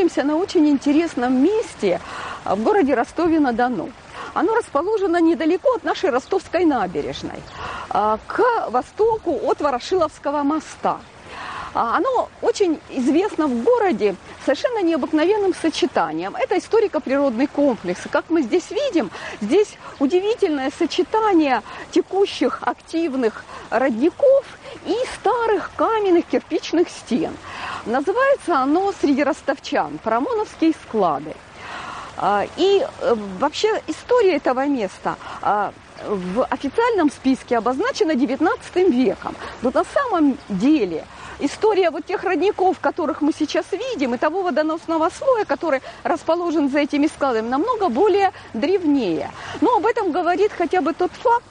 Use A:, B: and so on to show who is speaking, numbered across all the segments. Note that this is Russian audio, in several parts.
A: находимся на очень интересном месте в городе Ростове-на-Дону. Оно расположено недалеко от нашей ростовской набережной, к востоку от Ворошиловского моста. Оно очень известно в городе совершенно необыкновенным сочетанием. Это историко-природный комплекс. как мы здесь видим, здесь удивительное сочетание текущих активных родников и старых каменных кирпичных стен. Называется оно среди ростовчан «Парамоновские склады». А, и э, вообще история этого места а, в официальном списке обозначена 19 веком. Но на самом деле история вот тех родников, которых мы сейчас видим, и того водоносного слоя, который расположен за этими складами, намного более древнее. Но об этом говорит хотя бы тот факт,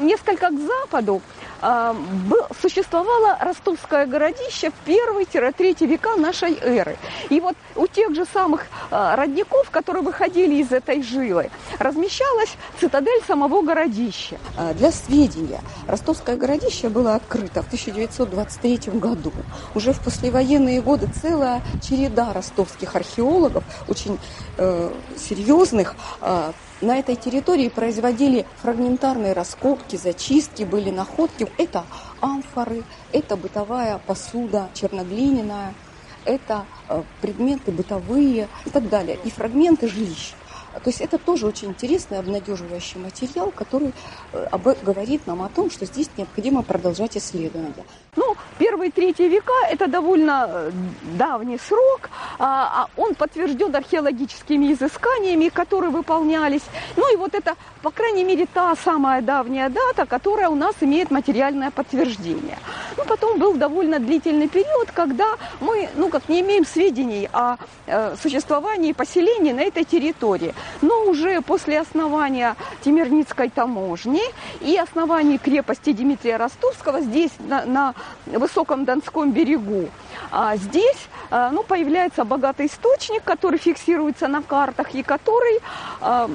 A: несколько к западу существовало ростовское городище в первый-третий века нашей эры. И вот у тех же самых а, родников, которые выходили из этой жилы, размещалась цитадель самого городища. А, для сведения, ростовское городище было открыто в 1923 году. Уже в послевоенные годы целая череда ростовских археологов, очень э, серьезных, на этой территории производили фрагментарные раскопки, зачистки, были находки. Это амфоры, это бытовая посуда черноглиняная, это э, предметы бытовые и так далее, и фрагменты жилищ. То есть это тоже очень интересный, обнадеживающий материал, который э, говорит нам о том, что здесь необходимо продолжать исследования. Ну, первые третьи века – это довольно э, давний срок. А, а он подтвержден археологическими изысканиями, которые выполнялись. Ну и вот это, по крайней мере, та самая давняя дата, которая у нас имеет материальное подтверждение. Ну, потом был довольно длительный период, когда мы, ну, как не имеем сведений о э, существовании поселений на этой территории. Но уже после основания Тимирницкой таможни и основания крепости Дмитрия Ростовского здесь, на, на высоком Донском берегу. А здесь а, ну, появляется богатый источник, который фиксируется на картах и который а,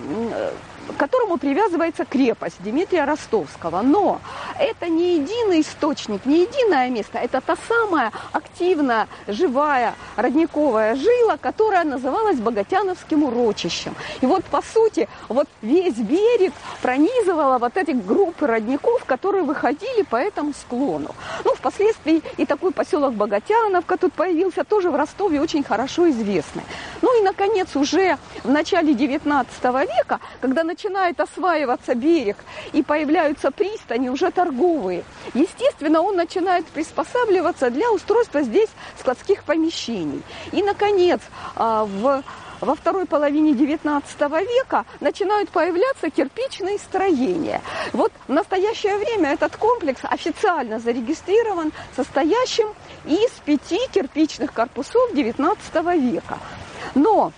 A: к которому привязывается крепость Дмитрия Ростовского. Но это не единый источник, не единое место, это та самая активная, живая родниковая жила, которая называлась Богатяновским урочищем. И вот, по сути, вот весь берег пронизывала вот эти группы родников, которые выходили по этому склону. Ну, впоследствии и такой поселок Богатяновка тут появился, тоже в Ростове очень хорошо известный. Ну и, наконец, уже в начале 19 века, когда начинает осваиваться берег и появляются пристани уже торговые, естественно, он начинает приспосабливаться для устройства здесь складских помещений. И, наконец, а, в во второй половине XIX века начинают появляться кирпичные строения. Вот в настоящее время этот комплекс официально зарегистрирован состоящим из пяти кирпичных корпусов XIX века. Но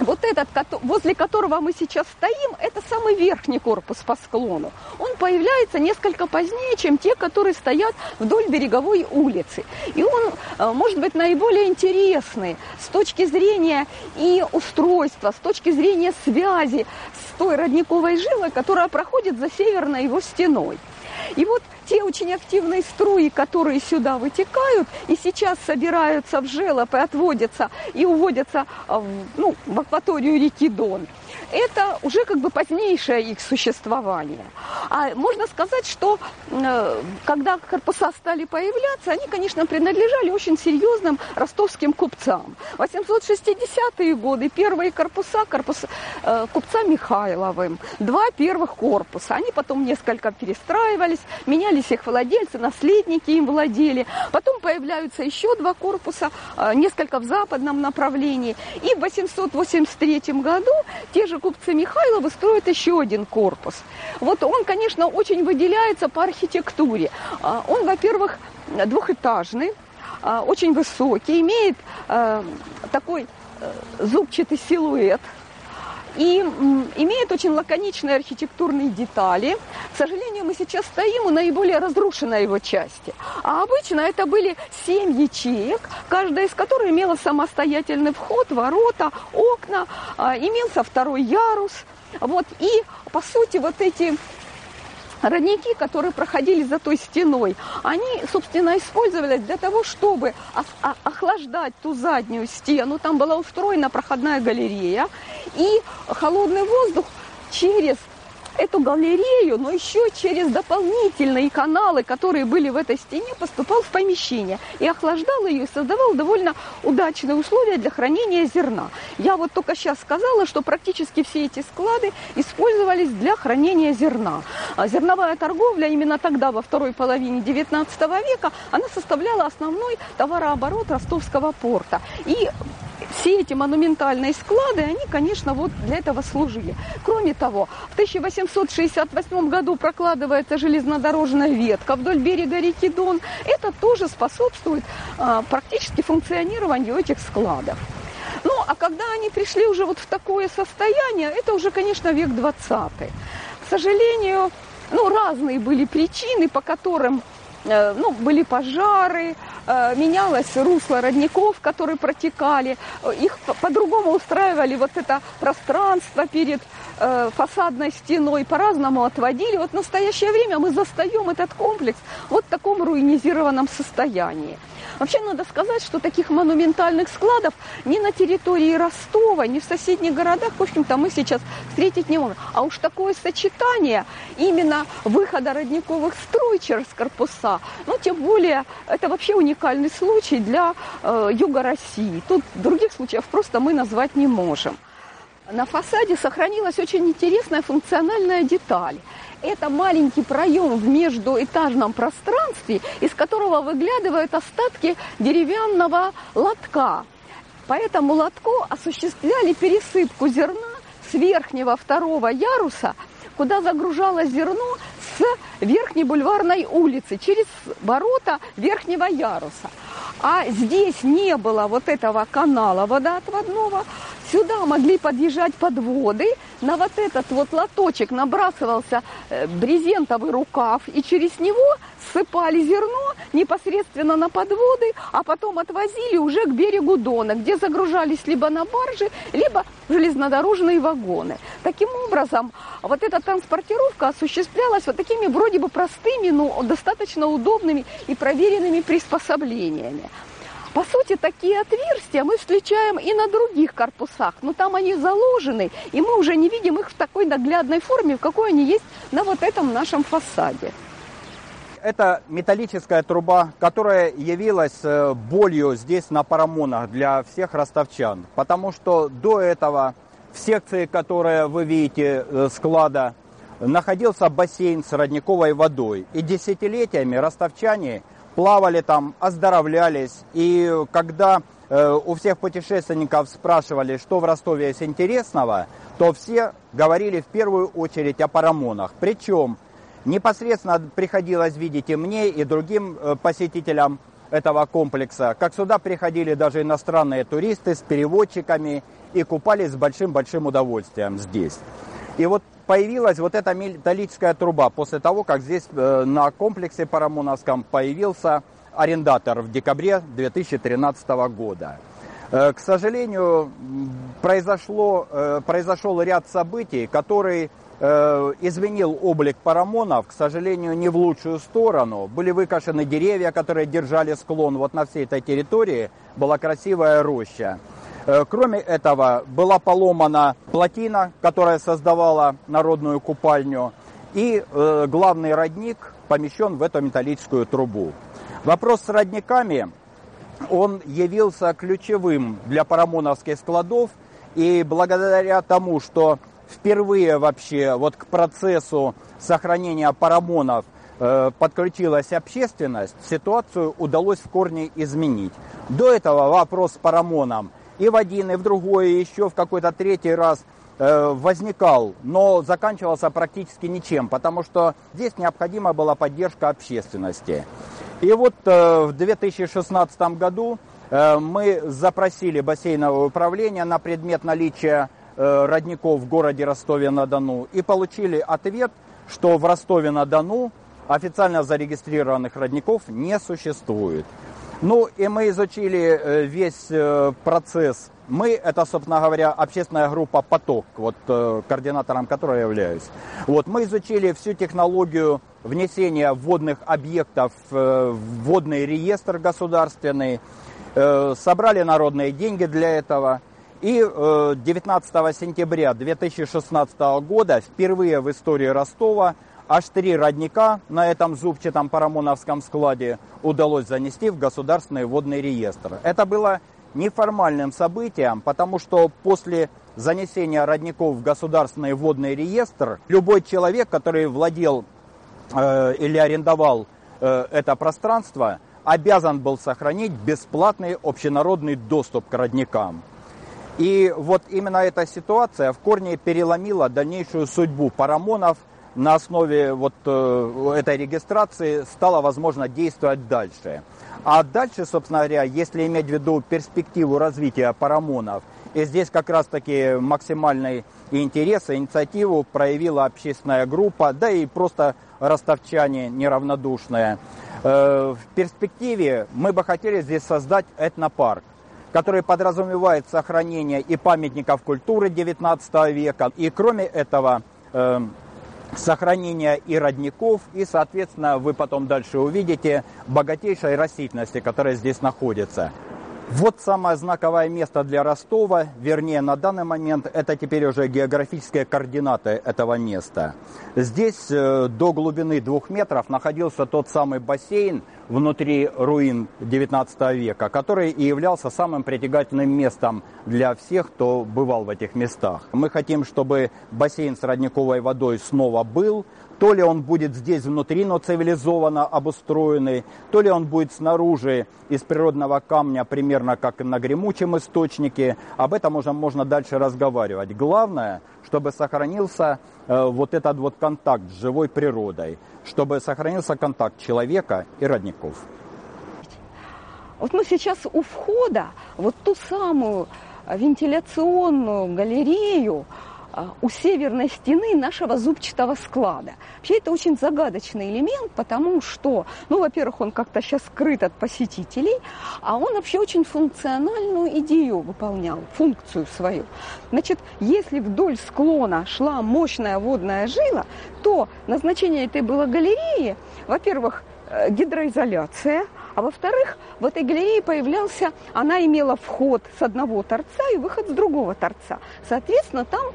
A: вот этот, возле которого мы сейчас стоим, это самый верхний корпус по склону. Он появляется несколько позднее, чем те, которые стоят вдоль береговой улицы. И он э, может быть наиболее интересный с точки зрения и устройства, с точки зрения связи с той родниковой жилой, которая проходит за северной его стеной. И вот те очень активные струи, которые сюда вытекают и сейчас собираются в желоб и отводятся и уводятся в, ну, в акваторию реки Дон – это уже как бы позднейшее их существование. А можно сказать, что э, когда корпуса стали появляться, они, конечно, принадлежали очень серьезным ростовским купцам. 860-е годы первые корпуса, корпус э, купца Михайловым, два первых корпуса. Они потом несколько перестраивались, менялись их владельцы, наследники им владели. Потом появляются еще два корпуса, э, несколько в западном направлении. И в 883 году те же купцы Михайловы строят еще один корпус. Вот он, конечно, очень выделяется по архитектуре. А, он, во-первых, двухэтажный, а, очень высокий, имеет а, такой э, зубчатый силуэт – и имеет очень лаконичные архитектурные детали. К сожалению, мы сейчас стоим у наиболее разрушенной его части. А обычно это были семь ячеек, каждая из которых имела самостоятельный вход, ворота, окна, а, имелся второй ярус. Вот. И, по сути, вот эти родники, которые проходили за той стеной, они, собственно, использовались для того, чтобы охлаждать ту заднюю стену. Там была устроена проходная галерея, и холодный воздух через эту галерею, но еще через дополнительные каналы, которые были в этой стене, поступал в помещение и охлаждал ее и создавал довольно удачные условия для хранения зерна. Я вот только сейчас сказала, что практически все эти склады использовались для хранения зерна. А зерновая торговля именно тогда, во второй половине XIX века, она составляла основной товарооборот ростовского порта. И все эти монументальные склады, они, конечно, вот для этого служили. Кроме того, в 1868 году прокладывается железнодорожная ветка вдоль берега реки Дон. Это тоже способствует а, практически функционированию этих складов. Ну, а когда они пришли уже вот в такое состояние, это уже, конечно, век 20 К сожалению, ну, разные были причины, по которым э, ну, были пожары, менялось русло родников, которые протекали, их по-другому устраивали вот это пространство перед э, фасадной стеной, по-разному отводили. Вот в настоящее время мы застаем этот комплекс вот в таком руинизированном состоянии. Вообще надо сказать, что таких монументальных складов ни на территории Ростова, ни в соседних городах, в общем-то, мы сейчас встретить не можем. А уж такое сочетание именно выхода родниковых струй через корпуса, ну, тем более, это вообще уникальный случай для э, юга России. Тут других случаев просто мы назвать не можем. На фасаде сохранилась очень интересная функциональная деталь это маленький проем в междуэтажном пространстве, из которого выглядывают остатки деревянного лотка. По этому лотку осуществляли пересыпку зерна с верхнего второго яруса, куда загружалось зерно с верхней бульварной улицы через ворота верхнего яруса. А здесь не было вот этого канала водоотводного, Сюда могли подъезжать подводы, на вот этот вот лоточек набрасывался э, брезентовый рукав, и через него ссыпали зерно непосредственно на подводы, а потом отвозили уже к берегу Дона, где загружались либо на баржи, либо железнодорожные вагоны. Таким образом, вот эта транспортировка осуществлялась вот такими вроде бы простыми, но достаточно удобными и проверенными приспособлениями. По сути, такие отверстия мы встречаем и на других корпусах, но там они заложены, и мы уже не видим их в такой наглядной форме, в какой они есть на вот этом нашем фасаде.
B: Это металлическая труба, которая явилась э, болью здесь на Парамонах для всех ростовчан, потому что до этого в секции, которая вы видите, э, склада, находился бассейн с родниковой водой. И десятилетиями ростовчане плавали там, оздоровлялись. И когда э, у всех путешественников спрашивали, что в Ростове есть интересного, то все говорили в первую очередь о парамонах. Причем непосредственно приходилось видеть и мне, и другим э, посетителям этого комплекса, как сюда приходили даже иностранные туристы с переводчиками и купались с большим-большим удовольствием здесь. И вот появилась вот эта металлическая труба после того, как здесь э, на комплексе Парамоновском появился арендатор в декабре 2013 года. Э, к сожалению, произошло, э, произошел ряд событий, который изменил облик парамонов, к сожалению, не в лучшую сторону. Были выкашены деревья, которые держали склон. Вот на всей этой территории была красивая роща. Э, кроме этого, была поломана плотина, которая создавала народную купальню, и э, главный родник помещен в эту металлическую трубу. Вопрос с родниками, он явился ключевым для парамоновских складов, и благодаря тому, что впервые вообще вот к процессу сохранения парамонов э, подключилась общественность, ситуацию удалось в корне изменить. До этого вопрос с парамоном и в один, и в другой, и еще в какой-то третий раз э, возникал, но заканчивался практически ничем, потому что здесь необходима была поддержка общественности. И вот э, в 2016 году э, мы запросили бассейновое управление на предмет наличия родников в городе Ростове-на-Дону и получили ответ, что в Ростове-на-Дону официально зарегистрированных родников не существует. Ну и мы изучили э, весь э, процесс. Мы, это, собственно говоря, общественная группа «Поток», вот э, координатором которой я являюсь. Вот, мы изучили всю технологию внесения водных объектов в водный реестр государственный, собрали народные деньги для этого. И 19 сентября 2016 года впервые в истории Ростова аж три родника на этом зубчатом парамоновском складе удалось занести в государственный водный реестр. Это было неформальным событием, потому что после занесения родников в государственный водный реестр любой человек, который владел э, или арендовал э, это пространство, обязан был сохранить бесплатный общенародный доступ к родникам. И вот именно эта ситуация в корне переломила дальнейшую судьбу парамонов – на основе вот э, этой регистрации стало возможно действовать дальше. А дальше, собственно говоря, если иметь в виду перспективу развития парамонов, и здесь как раз-таки максимальный интерес и инициативу проявила общественная группа, да и просто ростовчане неравнодушные. Э, в перспективе мы бы хотели здесь создать этнопарк который подразумевает сохранение и памятников культуры XIX века, и кроме этого э, сохранения и родников, и, соответственно, вы потом дальше увидите богатейшей растительности, которая здесь находится. Вот самое знаковое место для Ростова, вернее на данный момент это теперь уже географические координаты этого места. Здесь э, до глубины двух метров находился тот самый бассейн внутри руин 19 века, который и являлся самым притягательным местом для всех, кто бывал в этих местах. Мы хотим, чтобы бассейн с родниковой водой снова был, то ли он будет здесь внутри, но цивилизованно обустроенный, то ли он будет снаружи из природного камня, примерно как на гремучем источнике. Об этом уже можно дальше разговаривать. Главное, чтобы сохранился вот этот вот контакт с живой природой, чтобы сохранился контакт человека и родников.
A: Вот мы сейчас у входа, вот ту самую вентиляционную галерею, у северной стены нашего зубчатого склада. Вообще это очень загадочный элемент, потому что, ну, во-первых, он как-то сейчас скрыт от посетителей, а он вообще очень функциональную идею выполнял, функцию свою. Значит, если вдоль склона шла мощная водная жила, то назначение этой было галереи, во-первых, э, гидроизоляция – а во-вторых, в этой галерее появлялся, она имела вход с одного торца и выход с другого торца. Соответственно, там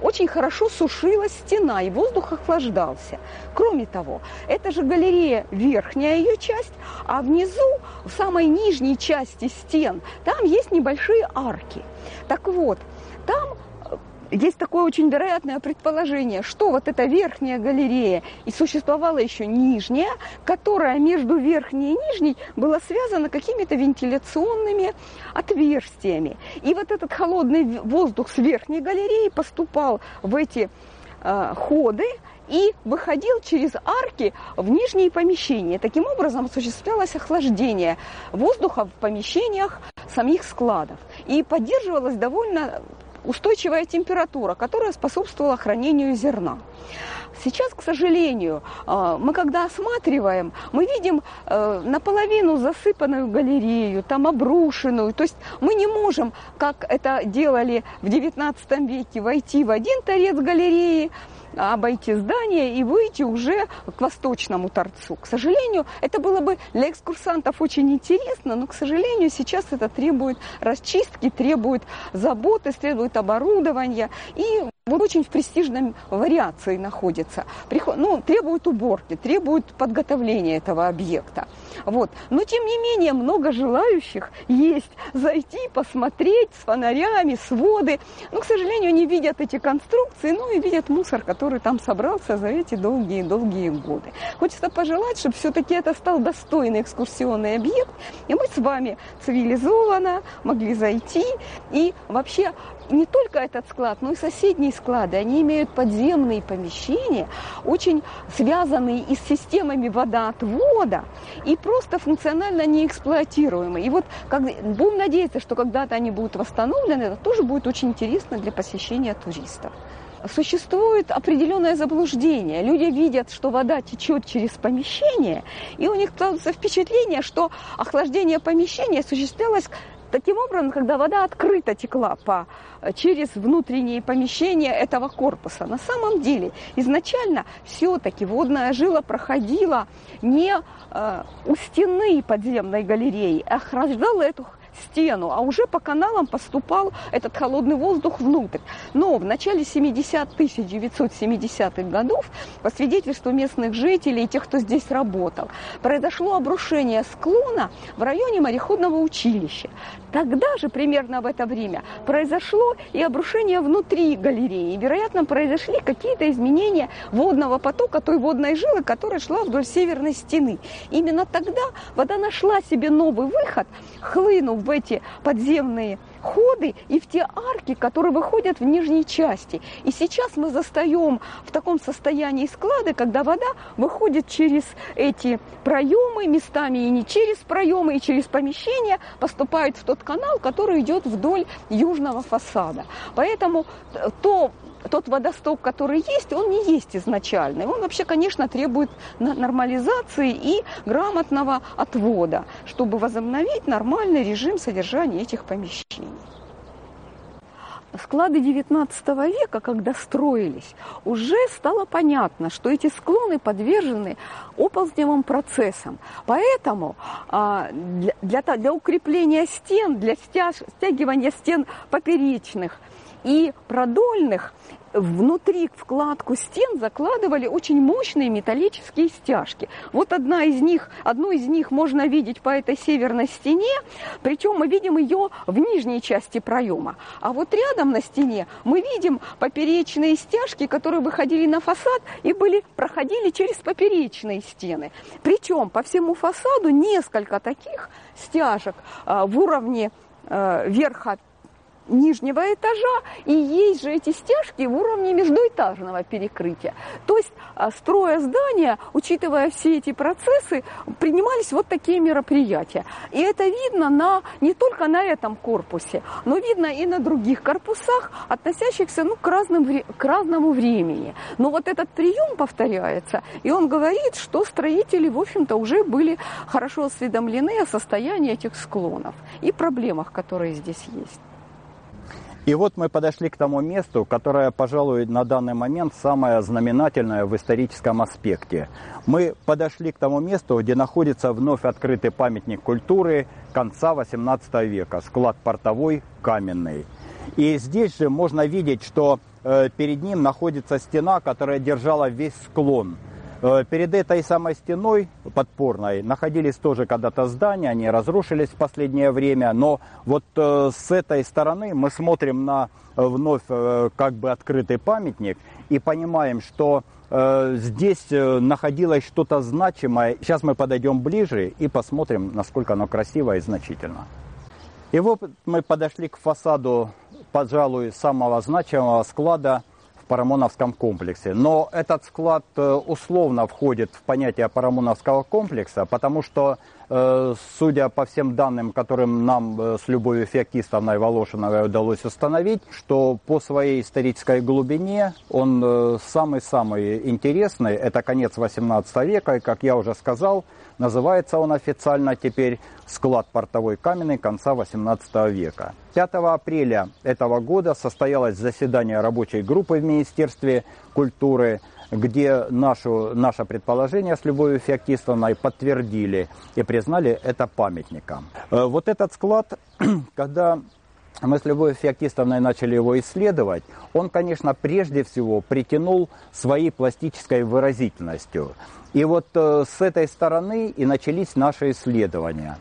A: очень хорошо сушилась стена, и воздух охлаждался. Кроме того, это же галерея верхняя ее часть, а внизу, в самой нижней части стен, там есть небольшие арки. Так вот, там есть такое очень вероятное предположение, что вот эта верхняя галерея и существовала еще нижняя, которая между верхней и нижней была связана какими-то вентиляционными отверстиями. И вот этот холодный воздух с верхней галереи поступал в эти э, ходы, и выходил через арки в нижние помещения. Таким образом осуществлялось охлаждение воздуха в помещениях самих складов. И поддерживалось довольно устойчивая температура, которая способствовала хранению зерна. Сейчас, к сожалению, э, мы когда осматриваем, мы видим э, наполовину засыпанную галерею, там обрушенную. То есть мы не можем, как это делали в XIX веке, войти в один торец галереи, обойти здание и выйти уже к восточному торцу. К сожалению, это было бы для экскурсантов очень интересно, но, к сожалению, сейчас это требует расчистки, требует заботы, требует оборудования. И вот очень в престижном вариации находится. Приход, ну, требует уборки, требует подготовления этого объекта. Вот. Но, тем не менее, много желающих есть зайти, посмотреть с фонарями, с воды. Но, к сожалению, не видят эти конструкции, ну и видят мусор, который там собрался за эти долгие-долгие годы. Хочется пожелать, чтобы все-таки это стал достойный экскурсионный объект, и мы с вами цивилизованно могли зайти и вообще не только этот склад, но и соседние склады, они имеют подземные помещения, очень связанные и с системами водоотвода, и просто функционально неэксплуатируемые. И вот как, будем надеяться, что когда-то они будут восстановлены, это тоже будет очень интересно для посещения туристов. существует определенное заблуждение. Люди видят, что вода течет через помещение, и у них складывается впечатление, что охлаждение помещения осуществлялось таким образом, когда вода открыто текла по, через внутренние помещения этого корпуса. На самом деле изначально все-таки водная жила проходила не э, у стены подземной галереи, а охлаждала эту стену, а уже по каналам поступал этот холодный воздух внутрь. Но в начале 70 1970-х годов, по свидетельству местных жителей и тех, кто здесь работал, произошло обрушение склона в районе мореходного училища. Тогда же, примерно в это время, произошло и обрушение внутри галереи. Вероятно, произошли какие-то изменения водного потока, той водной жилы, которая шла вдоль северной стены. Именно тогда вода нашла себе новый выход, хлынув в эти подземные ходы и в те арки, которые выходят в нижней части. И сейчас мы застаем в таком состоянии склады, когда вода выходит через эти проемы, местами и не через проемы, и через помещения, поступает в тот канал, который идет вдоль южного фасада. Поэтому то тот водосток, который есть, он не есть изначальный. Он вообще, конечно, требует нормализации и грамотного отвода, чтобы возобновить нормальный режим содержания этих помещений. Склады XIX века, когда строились, уже стало понятно, что эти склоны подвержены оползневым процессам. Поэтому а, для, для укрепления стен, для стягивания стен поперечных и продольных внутри вкладку стен закладывали очень мощные металлические стяжки. Вот одна из них, одну из них можно видеть по этой северной стене, причем мы видим ее в нижней части проема. А вот рядом на стене мы видим поперечные стяжки, которые выходили на фасад и были, проходили через поперечные стены. Причем по всему фасаду несколько таких стяжек а, в уровне э, верха нижнего этажа, и есть же эти стяжки в уровне междуэтажного перекрытия. То есть, а, строя здания, учитывая все эти процессы, принимались вот такие мероприятия. И это видно на, не только на этом корпусе, но видно и на других корпусах, относящихся ну, к, разным, к разному времени. Но вот этот прием повторяется, и он говорит, что строители, в общем-то, уже были хорошо осведомлены о состоянии этих склонов и проблемах, которые здесь есть.
B: И вот мы подошли к тому месту, которое, пожалуй, на данный момент самое знаменательное в историческом аспекте. Мы подошли к тому месту, где находится вновь открытый памятник культуры конца XVIII века, склад портовой каменный. И здесь же можно видеть, что э, перед ним находится стена, которая держала весь склон – перед этой самой стеной подпорной находились тоже когда-то здания, они разрушились в последнее время, но вот э, с этой стороны мы смотрим на э, вновь как бы открытый памятник и понимаем, что здесь находилось что-то значимое. Сейчас мы подойдем ближе и посмотрим, насколько оно красиво и значительно. И вот мы подошли к фасаду, пожалуй, самого значимого склада – Парамоновском комплексе. Но этот склад э, условно входит в понятие Парамоновского комплекса, потому что, судя по всем данным, которым нам э, с Любовью Феоктистовной Волошиновой удалось установить, что по своей исторической глубине он самый-самый интересный. Это конец 18 века, и, как я уже сказал, Называется он официально теперь «Склад портовой каменный конца XVIII века». 5 апреля этого года состоялось заседание рабочей группы в Министерстве культуры, где нашу, наше предположение с Любовью Феоктистовной подтвердили и признали это памятником. Э, вот этот склад, когда мы с Любовью Феоктистовной начали его исследовать, он, конечно, прежде всего притянул своей пластической выразительностью. И вот э, с этой стороны и начались наши исследования.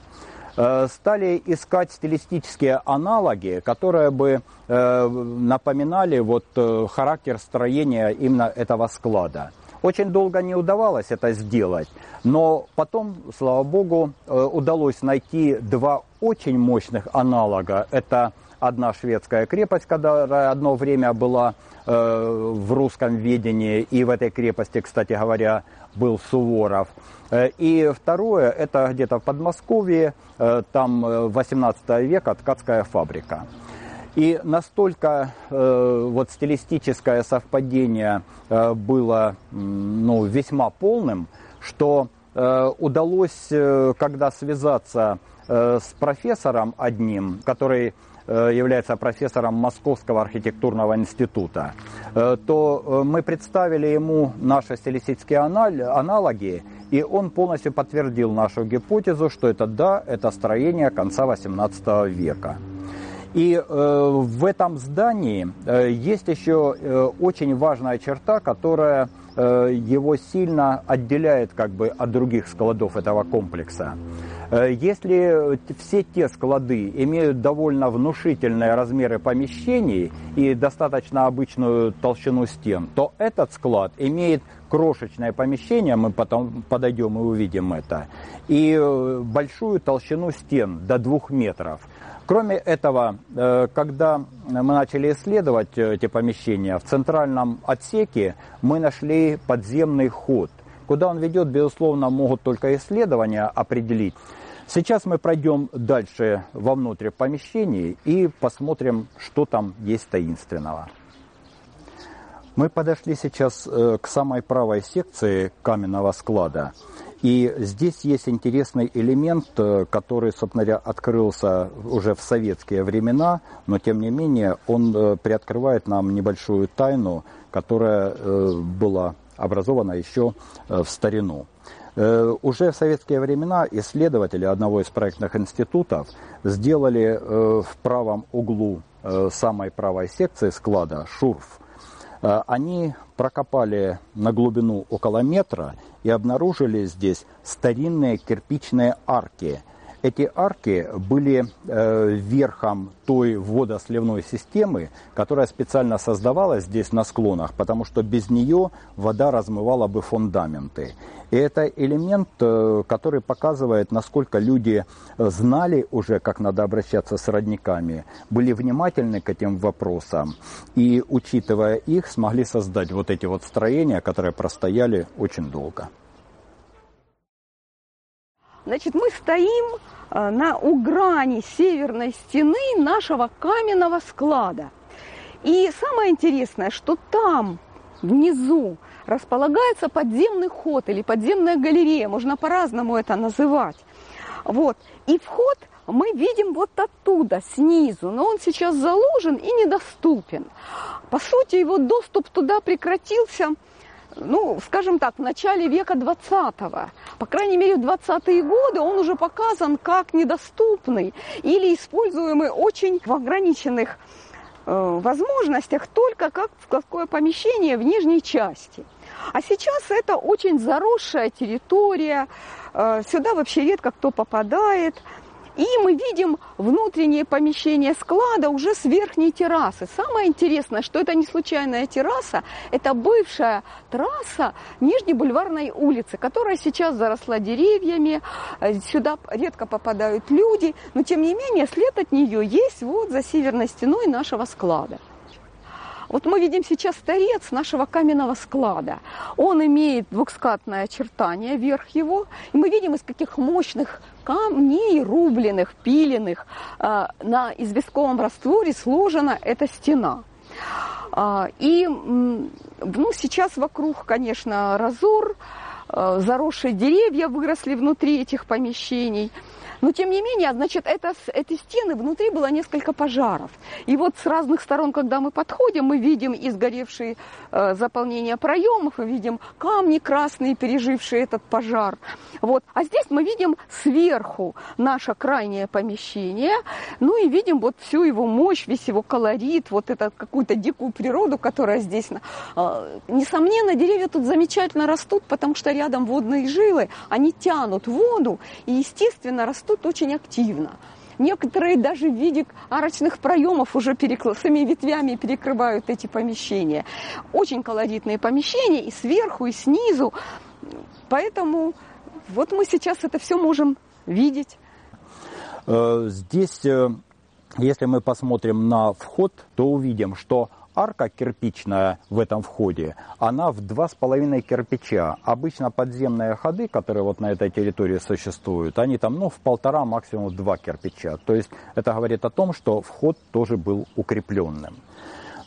B: Э, стали искать стилистические аналоги, которые бы э, напоминали вот характер строения именно этого склада. Очень долго не удавалось это сделать, но потом, слава богу, удалось найти два очень мощных аналога. Это одна шведская крепость, которая одно время была э, в русском ведении, и в этой крепости, кстати говоря, был Суворов. Э, и второе, это где-то в Подмосковье, э, там 18 э, века ткацкая фабрика. И настолько э, вот стилистическое совпадение э, было ну, весьма полным, что э, удалось, э, когда связаться с профессором одним, который является профессором Московского архитектурного института, э, то э, мы представили ему наши стилистические аналоги, и он полностью подтвердил нашу гипотезу, что это да, это строение конца XVIII века. И э, в этом здании э, есть еще э, очень важная черта, которая э, его сильно отделяет как бы от других складов этого комплекса. Э, если все те склады имеют довольно внушительные размеры помещений и достаточно обычную толщину стен, то этот склад имеет крошечное помещение, мы потом подойдем и увидим это, и э, большую толщину стен до двух метров. Кроме этого, э, когда мы начали исследовать эти помещения, в центральном отсеке мы нашли подземный ход. Куда он ведет, безусловно, могут только исследования определить. Сейчас мы пройдем дальше вовнутрь помещений и посмотрим, что там есть таинственного. Мы подошли сейчас э, к самой правой секции каменного склада. И здесь есть интересный элемент, э, который, собственно говоря, открылся уже в советские времена, но тем не менее он э, приоткрывает нам небольшую тайну, которая была образована еще в старину. Э, уже в советские времена исследователи одного из проектных институтов сделали э, в правом углу э, самой правой секции склада шурф. Они прокопали на глубину около метра и обнаружили здесь старинные кирпичные арки – эти арки были э, верхом той водосливной системы, которая специально создавалась здесь на склонах, потому что без нее вода размывала бы фундаменты. И это элемент, э, который показывает, насколько люди знали уже, как надо обращаться с родниками, были внимательны к этим вопросам и, учитывая их, смогли создать вот эти вот строения, которые простояли очень долго.
A: Значит, мы стоим э, на у грани северной стены нашего каменного склада. И самое интересное, что там внизу располагается подземный ход или подземная галерея, можно по-разному это называть. Вот. И вход мы видим вот оттуда, снизу, но он сейчас заложен и недоступен. По сути, его доступ туда прекратился ну, скажем так, в начале века 20-го. По крайней мере, в 20-е годы он уже показан как недоступный или используемый очень в ограниченных э, возможностях только как складское помещение в нижней части. А сейчас это очень заросшая территория, э, сюда вообще редко кто попадает – и мы видим внутреннее помещение склада уже с верхней террасы. Самое интересное, что это не случайная терраса, это бывшая трасса Нижней бульварной улицы, которая сейчас заросла деревьями, э, сюда редко попадают люди, но тем не менее след от нее есть вот за северной стеной нашего склада. Вот мы видим сейчас торец нашего каменного склада. Он имеет двухскатное очертание, верх его. И мы видим, из каких мощных камней, рубленых, пиленных, э, на известковом растворе сложена эта стена. А, и ну, сейчас вокруг, конечно, разор, заросшие деревья выросли внутри этих помещений – но тем не менее, значит, это, эти стены, внутри было несколько пожаров. И вот с разных сторон, когда мы подходим, мы видим изгоревшие э, заполнения проемов, мы видим камни красные, пережившие этот пожар. Вот. А здесь мы видим сверху наше крайнее помещение, ну и видим вот всю его мощь, весь его колорит, вот это какую-то дикую природу, которая здесь. Э, несомненно, деревья тут замечательно растут, потому что рядом водные жилы, они тянут воду и, естественно, растут очень активно. Некоторые даже в виде арочных проемов уже перекл... своими ветвями перекрывают эти помещения. Очень колоритные помещения и сверху, и снизу. Поэтому вот мы сейчас это все можем видеть.
B: Э, здесь, э, если мы посмотрим на вход, то увидим, что арка кирпичная в этом входе, она в два с половиной кирпича. Обычно подземные ходы, которые вот на этой территории существуют, они там, ну, в полтора, максимум два кирпича. То есть это говорит о том, что вход тоже был укрепленным.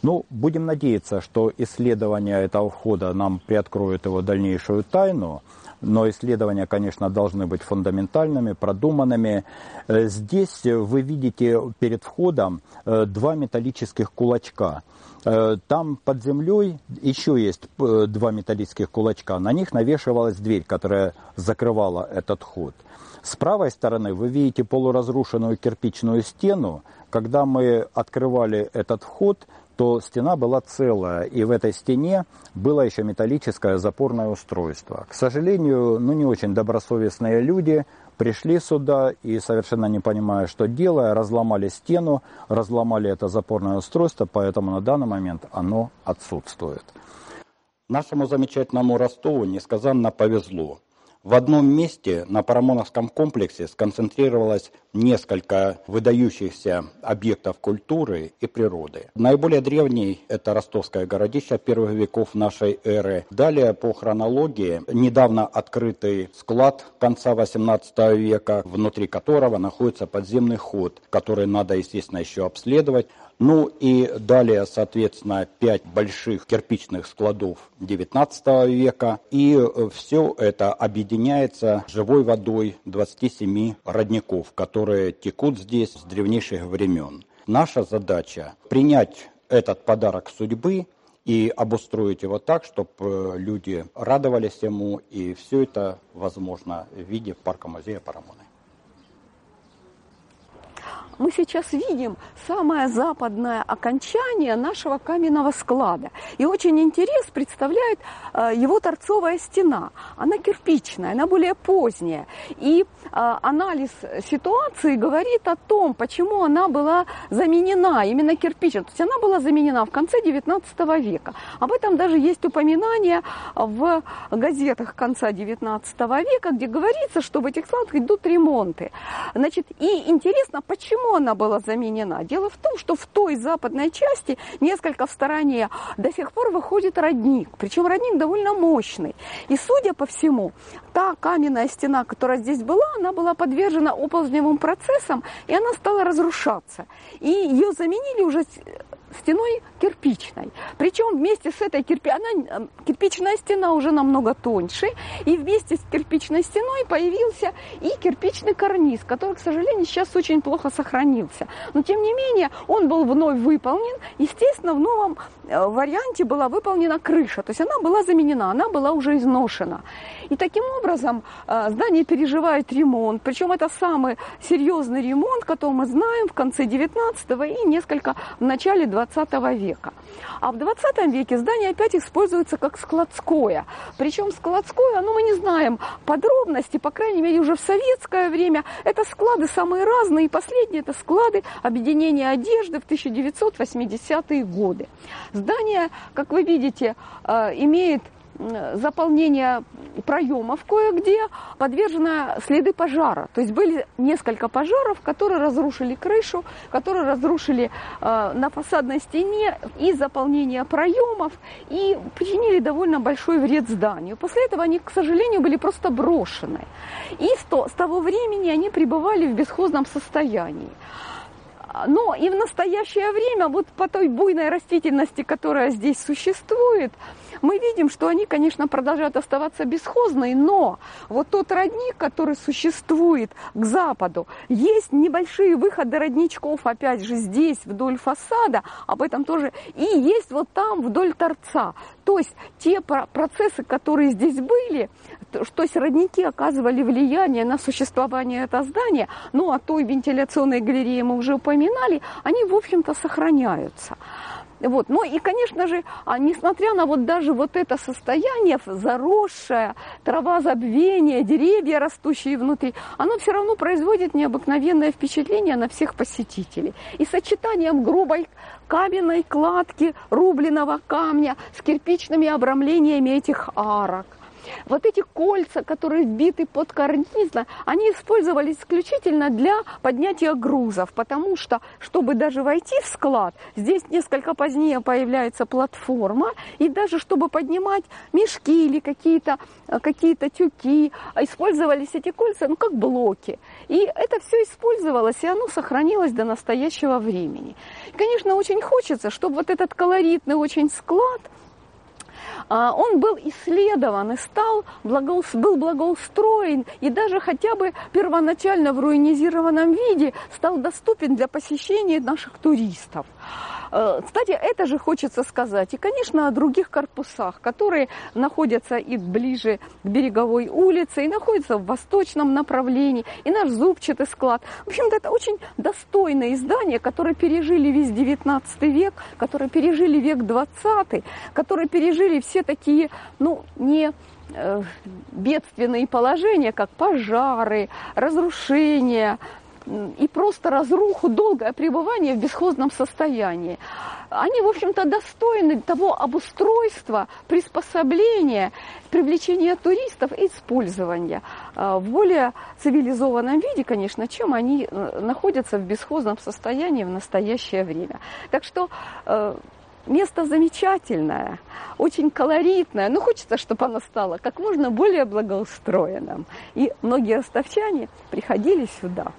B: Ну, будем надеяться, что исследование этого входа нам приоткроет его дальнейшую тайну но исследования, конечно, должны быть фундаментальными, продуманными. Э, здесь вы видите перед входом э, два металлических кулачка. Э, там под землей еще есть два металлических кулачка. На них навешивалась дверь, которая закрывала этот ход. С правой стороны вы видите полуразрушенную кирпичную стену. Когда мы открывали этот вход, то стена была целая, и в этой стене было еще металлическое запорное устройство. К сожалению, ну не очень добросовестные люди пришли сюда и, совершенно не понимая, что делая, разломали стену, разломали это запорное устройство, поэтому на данный момент оно отсутствует. Нашему замечательному Ростову несказанно повезло. В одном месте на Парамоновском комплексе сконцентрировалось несколько выдающихся объектов культуры и природы. Наиболее древний – это ростовское городище первых веков нашей эры. Далее, по хронологии, недавно открытый склад конца XVIII века, внутри которого находится подземный ход, который надо, естественно, еще обследовать. Ну и далее, соответственно, пять больших кирпичных складов XIX века. И э, все это объединяется живой водой 27 родников, которые текут здесь с древнейших времен. Наша задача принять этот подарок судьбы и обустроить его так, чтобы э, люди радовались ему, и все это возможно в виде парка-музея Парамона
A: мы сейчас видим самое западное окончание нашего каменного склада. И очень интерес представляет э, его торцовая стена. Она кирпичная, она более поздняя. И э, анализ ситуации говорит о том, почему она была заменена именно кирпичем. То есть она была заменена в конце 19 века. Об этом даже есть упоминание в газетах конца 19 века, где говорится, что в этих складах идут ремонты. Значит, и интересно, почему она была заменена? Дело в том, что в той западной части, несколько в стороне, до сих пор выходит родник. Причем родник довольно мощный. И, судя по всему, та каменная стена, которая здесь была, она была подвержена оползневым процессам, и она стала разрушаться. И ее заменили уже стеной кирпичной. Причем вместе с этой кирпи... она... кирпичная стена уже намного тоньше, и вместе с кирпичной стеной появился и кирпичный карниз, который, к сожалению, сейчас очень плохо сохранился. Но, тем не менее, он был вновь выполнен. Естественно, в новом э, варианте была выполнена крыша, то есть она была заменена, она была уже изношена. И таким образом э, здание переживает ремонт, причем это самый серьезный ремонт, который мы знаем в конце 19 и несколько в начале 20 века. А в 20 веке здание опять используется как складское. Причем складское, ну мы не знаем подробности, по крайней мере уже в советское время. Это склады самые разные. И последние это склады объединения одежды в 1980-е годы. Здание, как вы видите, э, имеет заполнение проемов кое-где подвержено следы пожара. То есть были несколько пожаров, которые разрушили крышу, которые разрушили э, на фасадной стене и заполнение проемов и причинили довольно большой вред зданию. После этого они, к сожалению, были просто брошены. И с, то, с того времени они пребывали в бесхозном состоянии. Но и в настоящее время, вот по той буйной растительности, которая здесь существует, мы видим, что они, конечно, продолжают оставаться бесхозной, но вот тот родник, который существует к западу, есть небольшие выходы родничков, опять же, здесь, вдоль фасада, об этом тоже, и есть вот там, вдоль торца. То есть те процессы, которые здесь были, то есть родники оказывали влияние на существование этого здания, ну, а той вентиляционной галереи мы уже упоминали, они, в общем-то, сохраняются. Вот. Ну и, конечно же, а несмотря на вот даже вот это состояние заросшее, трава забвения, деревья, растущие внутри, оно все равно производит необыкновенное впечатление на всех посетителей. И сочетанием грубой каменной кладки рубленого камня с кирпичными обрамлениями этих арок, Вот эти кольца, которые вбиты под карниз, они использовались исключительно для поднятия грузов, потому что, чтобы даже войти в склад, здесь несколько позднее появляется платформа, и даже чтобы поднимать мешки или какие-то какие тюки, использовались эти кольца ну, как блоки. И это все использовалось, и оно сохранилось до настоящего времени. Конечно, очень хочется, чтобы вот этот колоритный очень склад – он был исследован и стал, был благоустроен, и даже хотя бы первоначально в руинизированном виде стал доступен для посещения наших туристов. Э, кстати, это же хочется сказать. И, конечно, о других корпусах, которые находятся и ближе к береговой улице, и находятся в восточном направлении, и наш зубчатый склад. В общем-то, это очень достойное издание, которое пережили весь 19 век, которые пережили век 20, которые пережили все такие, ну, не э, бедственные положения, как пожары, разрушения, и просто разруху, долгое пребывание в бесхозном состоянии. Они, в общем-то, достойны того обустройства, приспособления, привлечения туристов и использования а, в более цивилизованном виде, конечно, чем они э, находятся в бесхозном состоянии в настоящее время. Так что э, место замечательное, очень колоритное, но хочется, чтобы оно стало как можно более благоустроенным. И многие ростовчане приходили сюда